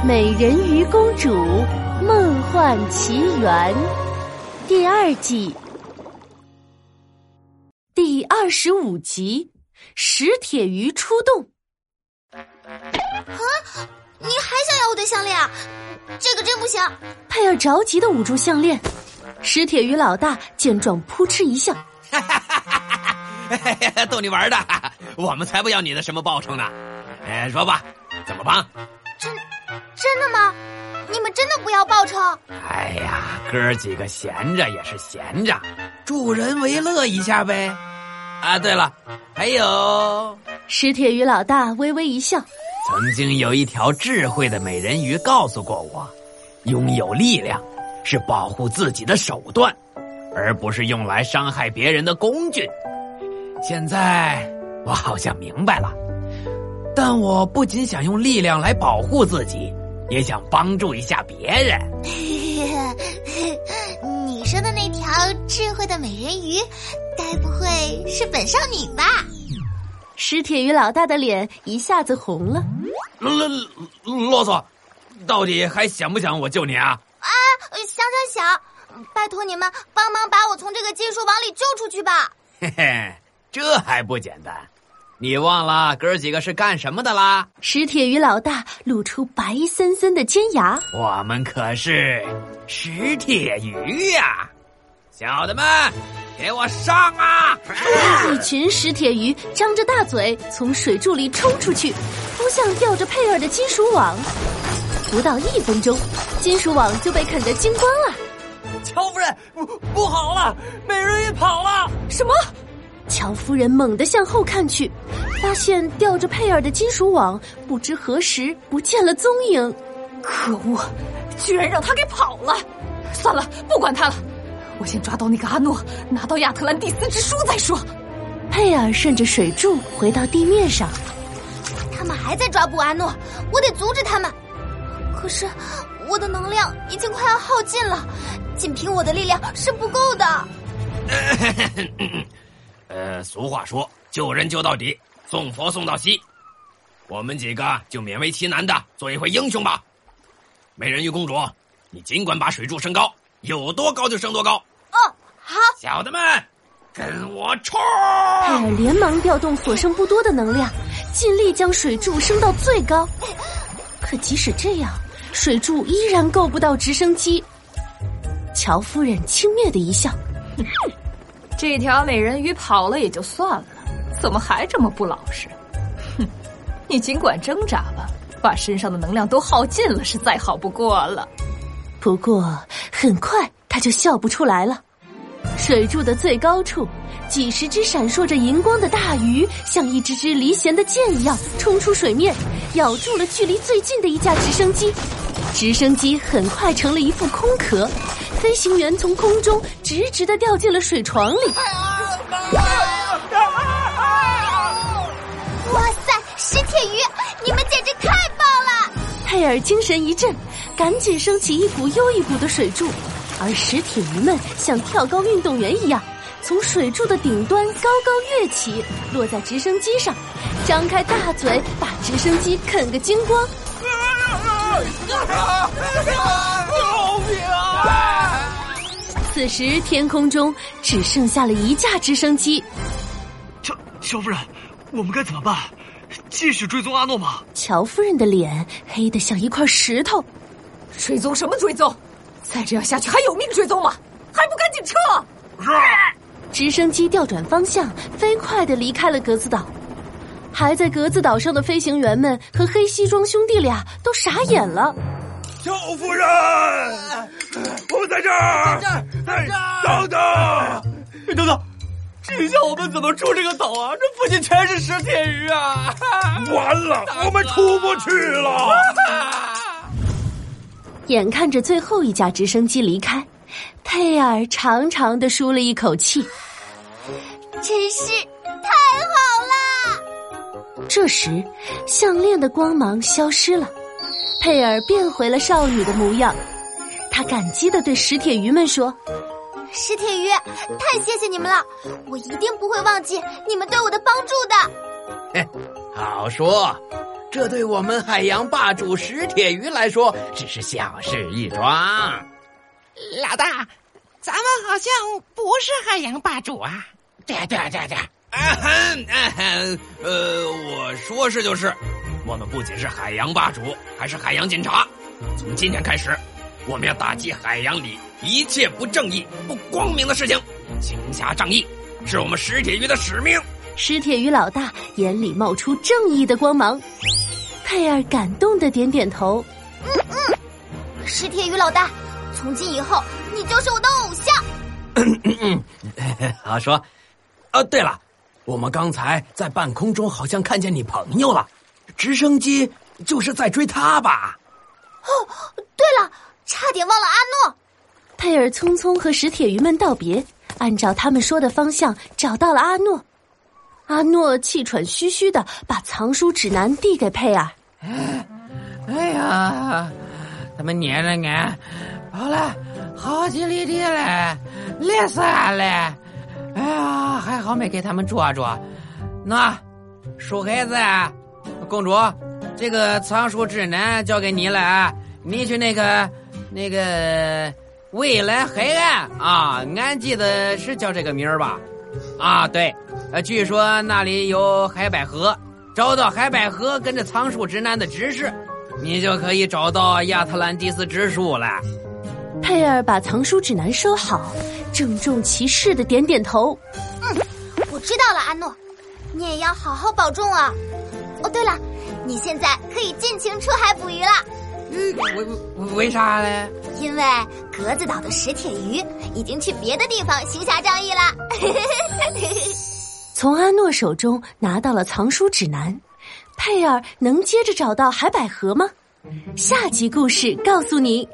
《美人鱼公主梦幻奇缘》第二季第二十五集：石铁鱼出动。啊！你还想要我的项链啊？这个真不行！佩尔着急的捂住项链。石铁鱼老大见状，扑哧一笑：“哈哈哈哈哈！逗你玩的，我们才不要你的什么报酬呢！哎，说吧，怎么帮？”真真的吗？你们真的不要报酬？哎呀，哥几个闲着也是闲着，助人为乐一下呗。啊，对了，还有，石铁鱼老大微微一笑。曾经有一条智慧的美人鱼告诉过我，拥有力量是保护自己的手段，而不是用来伤害别人的工具。现在我好像明白了，但我不仅想用力量来保护自己，也想帮助一下别人。你说的那条智慧的美人鱼，该不会是本少女吧？石铁鱼老大的脸一下子红了。啰啰啰嗦，到底还想不想我救你啊？啊，想想想，拜托你们帮忙把我从这个金属网里救出去吧。嘿嘿，这还不简单？你忘了哥几个是干什么的啦？石铁鱼老大露出白森森的尖牙。我们可是石铁鱼呀，小的们。给我上啊！一群石铁鱼张着大嘴从水柱里冲出去，扑向吊着佩尔的金属网。不到一分钟，金属网就被啃得精光了。乔夫人，不不好了，美人鱼跑了！什么？乔夫人猛地向后看去，发现吊着佩尔的金属网不知何时不见了踪影。可恶，居然让他给跑了！算了，不管他了。我先抓到那个阿诺，拿到亚特兰蒂斯之书再说。佩尔顺着水柱回到地面上，他们还在抓捕阿诺，我得阻止他们。可是我的能量已经快要耗尽了，仅凭我的力量是不够的。呃，俗话说，救人救到底，送佛送到西。我们几个就勉为其难的做一回英雄吧。美人鱼公主，你尽管把水柱升高，有多高就升多高。哦好，小的们，跟我冲！凯尔连忙调动所剩不多的能量，尽力将水柱升到最高。可即使这样，水柱依然够不到直升机。乔夫人轻蔑的一笑：“这条美人鱼跑了也就算了，怎么还这么不老实？哼，你尽管挣扎吧，把身上的能量都耗尽了是再好不过了。不过很快他就笑不出来了。”水柱的最高处，几十只闪烁着银光的大鱼，像一支支离弦的箭一样冲出水面，咬住了距离最近的一架直升机。直升机很快成了一副空壳，飞行员从空中直直的掉进了水床里。哇塞，石铁鱼，你们简直太棒了！佩尔精神一振，赶紧升起一股又一股的水柱。而石铁鱼们像跳高运动员一样，从水柱的顶端高高跃起，落在直升机上，张开大嘴把直升机啃个精光。救命啊！此时天空中只剩下了一架直升机。乔乔夫人，我们该怎么办？继续追踪阿诺吗？乔夫人的脸黑得像一块石头。追踪什么追踪？再这样下去还有命追踪吗？还不赶紧撤！是。直升机调转方向，飞快的离开了格子岛。还在格子岛上的飞行员们和黑西装兄弟俩都傻眼了。乔夫人，我们在这儿，在这儿，等等，等等，这下我们怎么出这个岛啊？这附近全是石铁鱼啊！完了，我们出不去了。眼看着最后一架直升机离开，佩尔长长的舒了一口气，真是太好了。这时，项链的光芒消失了，佩尔变回了少女的模样。她感激的对石铁鱼们说：“石铁鱼，太谢谢你们了，我一定不会忘记你们对我的帮助的。”嘿，好说。这对我们海洋霸主石铁鱼来说只是小事一桩。老大，咱们好像不是海洋霸主啊！对对对对，啊哼啊哼，呃，我说是就是，我们不仅是海洋霸主，还是海洋警察。从今天开始，我们要打击海洋里一切不正义、不光明的事情，行侠仗义，是我们石铁鱼的使命。石铁鱼老大眼里冒出正义的光芒，佩儿感动的点点头。嗯嗯，石铁鱼老大，从今以后你就是我的偶像。嗯嗯嗯，好说。哦，对了，我们刚才在半空中好像看见你朋友了，直升机就是在追他吧？哦，对了，差点忘了阿诺。佩尔匆匆和石铁鱼们道别，按照他们说的方向找到了阿诺。阿诺气喘吁吁的把藏书指南递给佩尔。哎呀，他们撵了俺跑了好几里地了，累死俺了。哎呀，还好没给他们捉住。那，书孩子，公主，这个藏书指南交给你了啊，你去那个那个未来海岸啊，俺记得是叫这个名儿吧？啊，对。呃，据说那里有海百合，找到海百合跟着藏书指南的指示，你就可以找到亚特兰蒂斯之树了。佩尔把藏书指南收好，郑重其事的点点头。嗯，我知道了，阿诺，你也要好好保重啊。哦，对了，你现在可以尽情出海捕鱼了。嗯，为为啥嘞？因为格子岛的石铁鱼已经去别的地方行侠仗义了。从阿诺手中拿到了藏书指南，佩尔能接着找到海百合吗？下集故事告诉你。